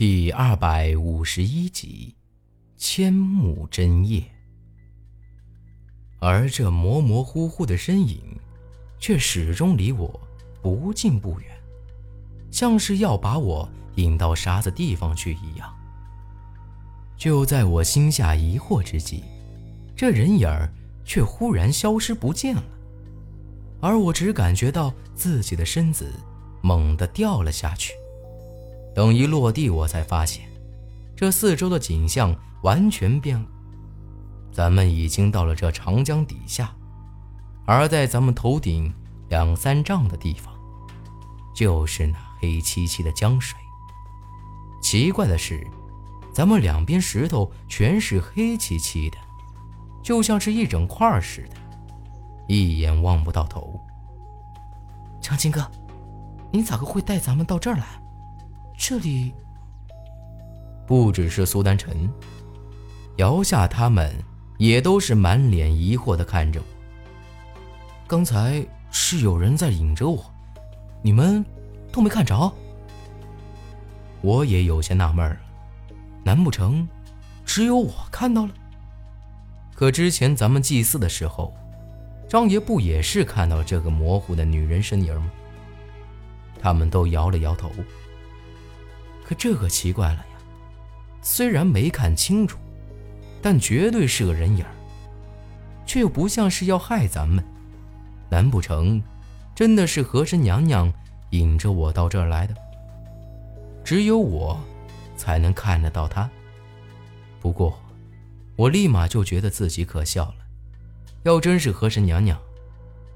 第二百五十一集，千木真叶。而这模模糊糊的身影，却始终离我不近不远，像是要把我引到啥子地方去一样。就在我心下疑惑之际，这人影儿却忽然消失不见了，而我只感觉到自己的身子猛地掉了下去。等一落地，我才发现，这四周的景象完全变了。咱们已经到了这长江底下，而在咱们头顶两三丈的地方，就是那黑漆漆的江水。奇怪的是，咱们两边石头全是黑漆漆的，就像是一整块似的，一眼望不到头。长青哥，你咋个会带咱们到这儿来？这里不只是苏丹臣，姚夏他们也都是满脸疑惑的看着我。刚才是有人在引着我，你们都没看着？我也有些纳闷了，难不成只有我看到了？可之前咱们祭祀的时候，张爷不也是看到这个模糊的女人身影吗？他们都摇了摇头。可这可奇怪了呀！虽然没看清楚，但绝对是个人影，却又不像是要害咱们。难不成真的是和珅娘娘引着我到这儿来的？只有我才能看得到她。不过，我立马就觉得自己可笑了。要真是和珅娘娘，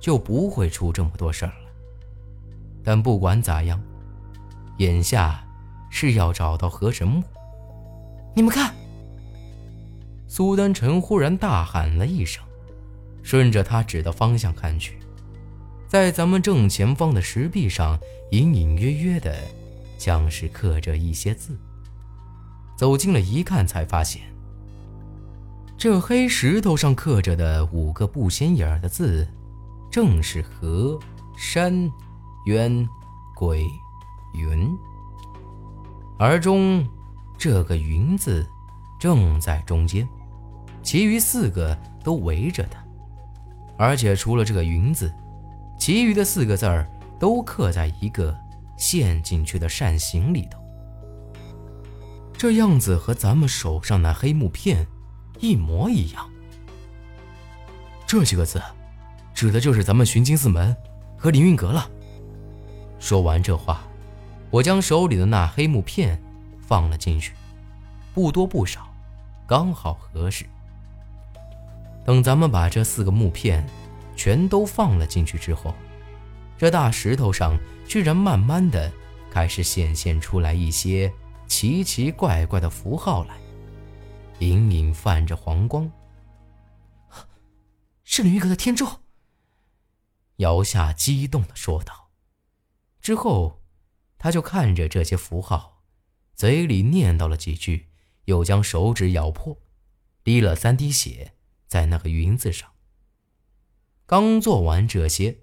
就不会出这么多事儿了。但不管咋样，眼下……是要找到河神墓。你们看，苏丹臣忽然大喊了一声，顺着他指的方向看去，在咱们正前方的石壁上，隐隐约约的，像是刻着一些字。走近了一看，才发现，这黑石头上刻着的五个不显眼的字，正是河山渊鬼云。而中，这个“云”字正在中间，其余四个都围着它。而且除了这个“云”字，其余的四个字儿都刻在一个陷进去的扇形里头。这样子和咱们手上那黑木片一模一样。这几个字，指的就是咱们寻经寺门和凌云阁了。说完这话。我将手里的那黑木片放了进去，不多不少，刚好合适。等咱们把这四个木片全都放了进去之后，这大石头上居然慢慢的开始显现出来一些奇奇怪怪的符号来，隐隐泛着黄光。是凌云阁的天咒。姚夏激动的说道，之后。他就看着这些符号，嘴里念叨了几句，又将手指咬破，滴了三滴血在那个“云”字上。刚做完这些，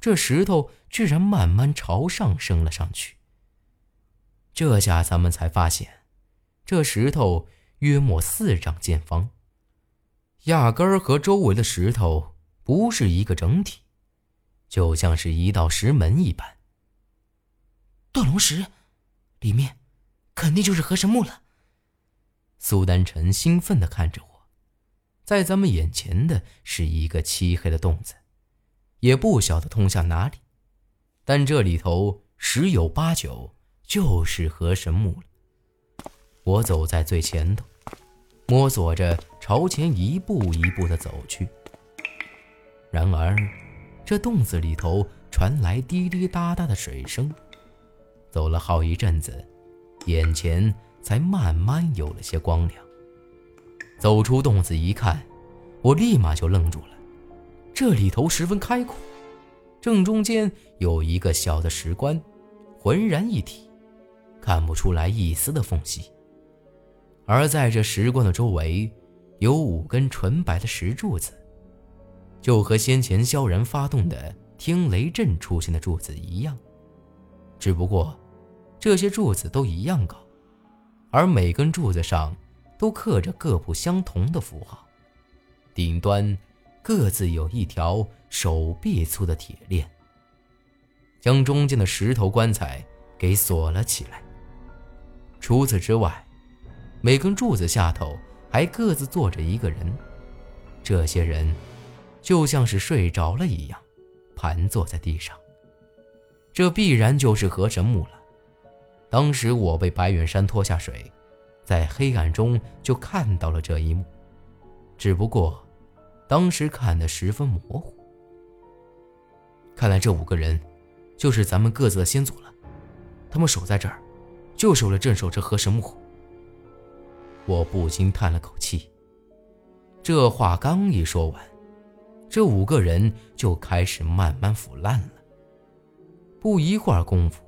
这石头居然慢慢朝上升了上去。这下咱们才发现，这石头约莫四丈见方，压根儿和周围的石头不是一个整体，就像是一道石门一般。断龙石，里面肯定就是河神墓了。苏丹臣兴奋地看着我，在咱们眼前的是一个漆黑的洞子，也不晓得通向哪里，但这里头十有八九就是河神墓了。我走在最前头，摸索着朝前一步一步地走去。然而，这洞子里头传来滴滴答答的水声。走了好一阵子，眼前才慢慢有了些光亮。走出洞子一看，我立马就愣住了。这里头十分开阔，正中间有一个小的石棺，浑然一体，看不出来一丝的缝隙。而在这石棺的周围，有五根纯白的石柱子，就和先前萧然发动的听雷阵出现的柱子一样，只不过。这些柱子都一样高，而每根柱子上都刻着各不相同的符号，顶端各自有一条手臂粗的铁链，将中间的石头棺材给锁了起来。除此之外，每根柱子下头还各自坐着一个人，这些人就像是睡着了一样，盘坐在地上。这必然就是河神墓了。当时我被白远山拖下水，在黑暗中就看到了这一幕，只不过当时看得十分模糊。看来这五个人就是咱们各自的先祖了，他们守在这儿，就是为了镇守这河神墓。我不禁叹了口气。这话刚一说完，这五个人就开始慢慢腐烂了。不一会儿功夫，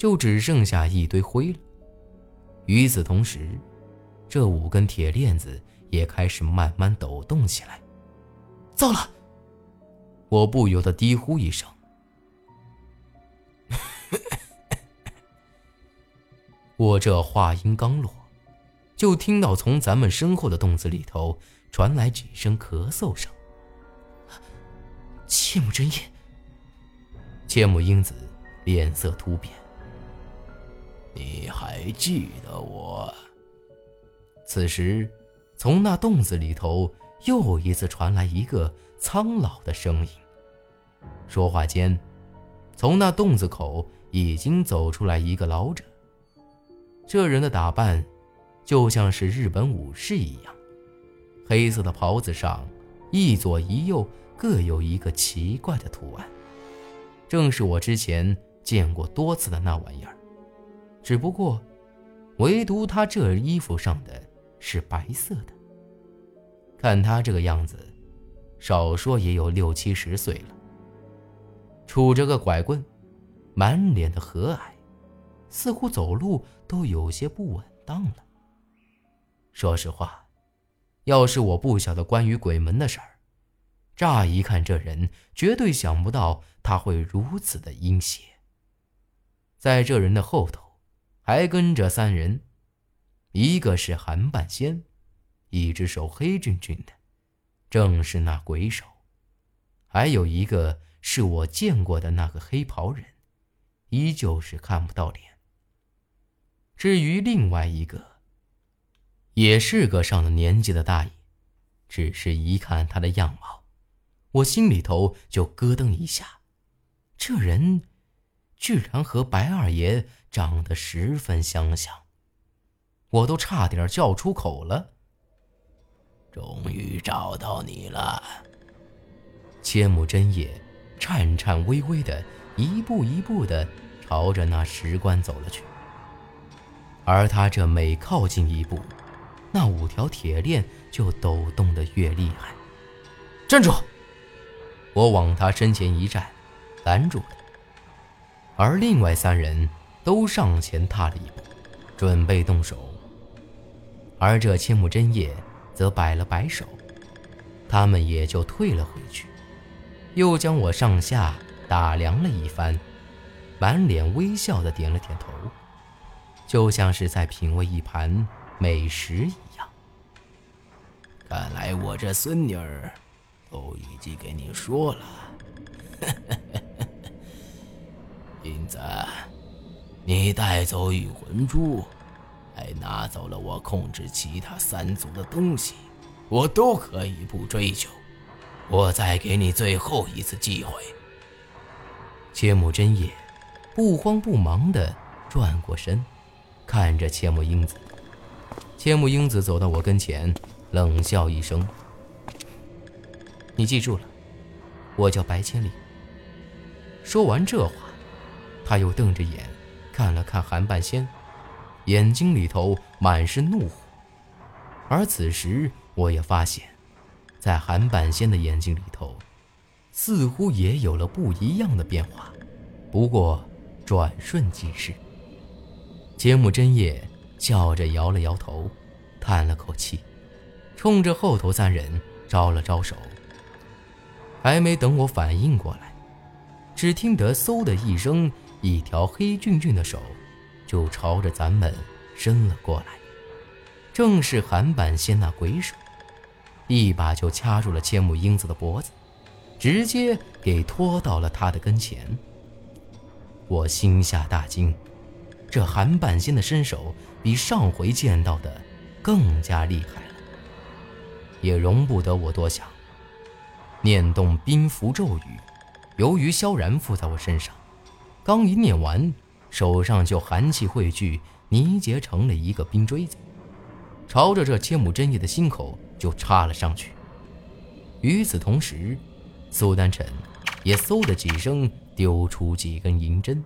就只剩下一堆灰了。与此同时，这五根铁链子也开始慢慢抖动起来。糟了！我不由得低呼一声。我这话音刚落，就听到从咱们身后的洞子里头传来几声咳嗽声。切木真叶。千木英子脸色突变。你还记得我？此时，从那洞子里头又一次传来一个苍老的声音。说话间，从那洞子口已经走出来一个老者。这人的打扮，就像是日本武士一样，黑色的袍子上一左一右各有一个奇怪的图案。正是我之前见过多次的那玩意儿，只不过，唯独他这衣服上的是白色的。看他这个样子，少说也有六七十岁了。杵着个拐棍，满脸的和蔼，似乎走路都有些不稳当了。说实话，要是我不晓得关于鬼门的事儿，乍一看这人，绝对想不到。他会如此的阴邪。在这人的后头，还跟着三人，一个是韩半仙，一只手黑俊俊的，正是那鬼手；还有一个是我见过的那个黑袍人，依旧是看不到脸。至于另外一个，也是个上了年纪的大爷，只是一看他的样貌，我心里头就咯噔一下。这人居然和白二爷长得十分相像，我都差点叫出口了。终于找到你了，千木真叶颤颤巍巍的一步一步的朝着那石棺走了去。而他这每靠近一步，那五条铁链就抖动的越厉害。站住！我往他身前一站。拦住了，而另外三人都上前踏了一步，准备动手。而这千木真叶则摆了摆手，他们也就退了回去，又将我上下打量了一番，满脸微笑的点了点头，就像是在品味一盘美食一样。看来我这孙女儿都已经给你说了。英子，你带走御魂珠，还拿走了我控制其他三族的东西，我都可以不追究。我再给你最后一次机会。千木真也不慌不忙地转过身，看着千木英子。千木英子走到我跟前，冷笑一声：“你记住了，我叫白千里。”说完这话。他又瞪着眼，看了看韩半仙，眼睛里头满是怒火。而此时，我也发现，在韩半仙的眼睛里头，似乎也有了不一样的变化。不过，转瞬即逝。千木真叶笑着摇了摇头，叹了口气，冲着后头三人招了招手。还没等我反应过来，只听得嗖的一声。一条黑俊俊的手，就朝着咱们伸了过来，正是韩半仙那鬼手，一把就掐住了千木英子的脖子，直接给拖到了他的跟前。我心下大惊，这韩半仙的身手比上回见到的更加厉害了，也容不得我多想。念动冰符咒语，由于萧然附在我身上，刚一念完，手上就寒气汇聚，凝结成了一个冰锥子，朝着这千亩真叶的心口就插了上去。与此同时，苏丹臣也嗖的几声丢出几根银针。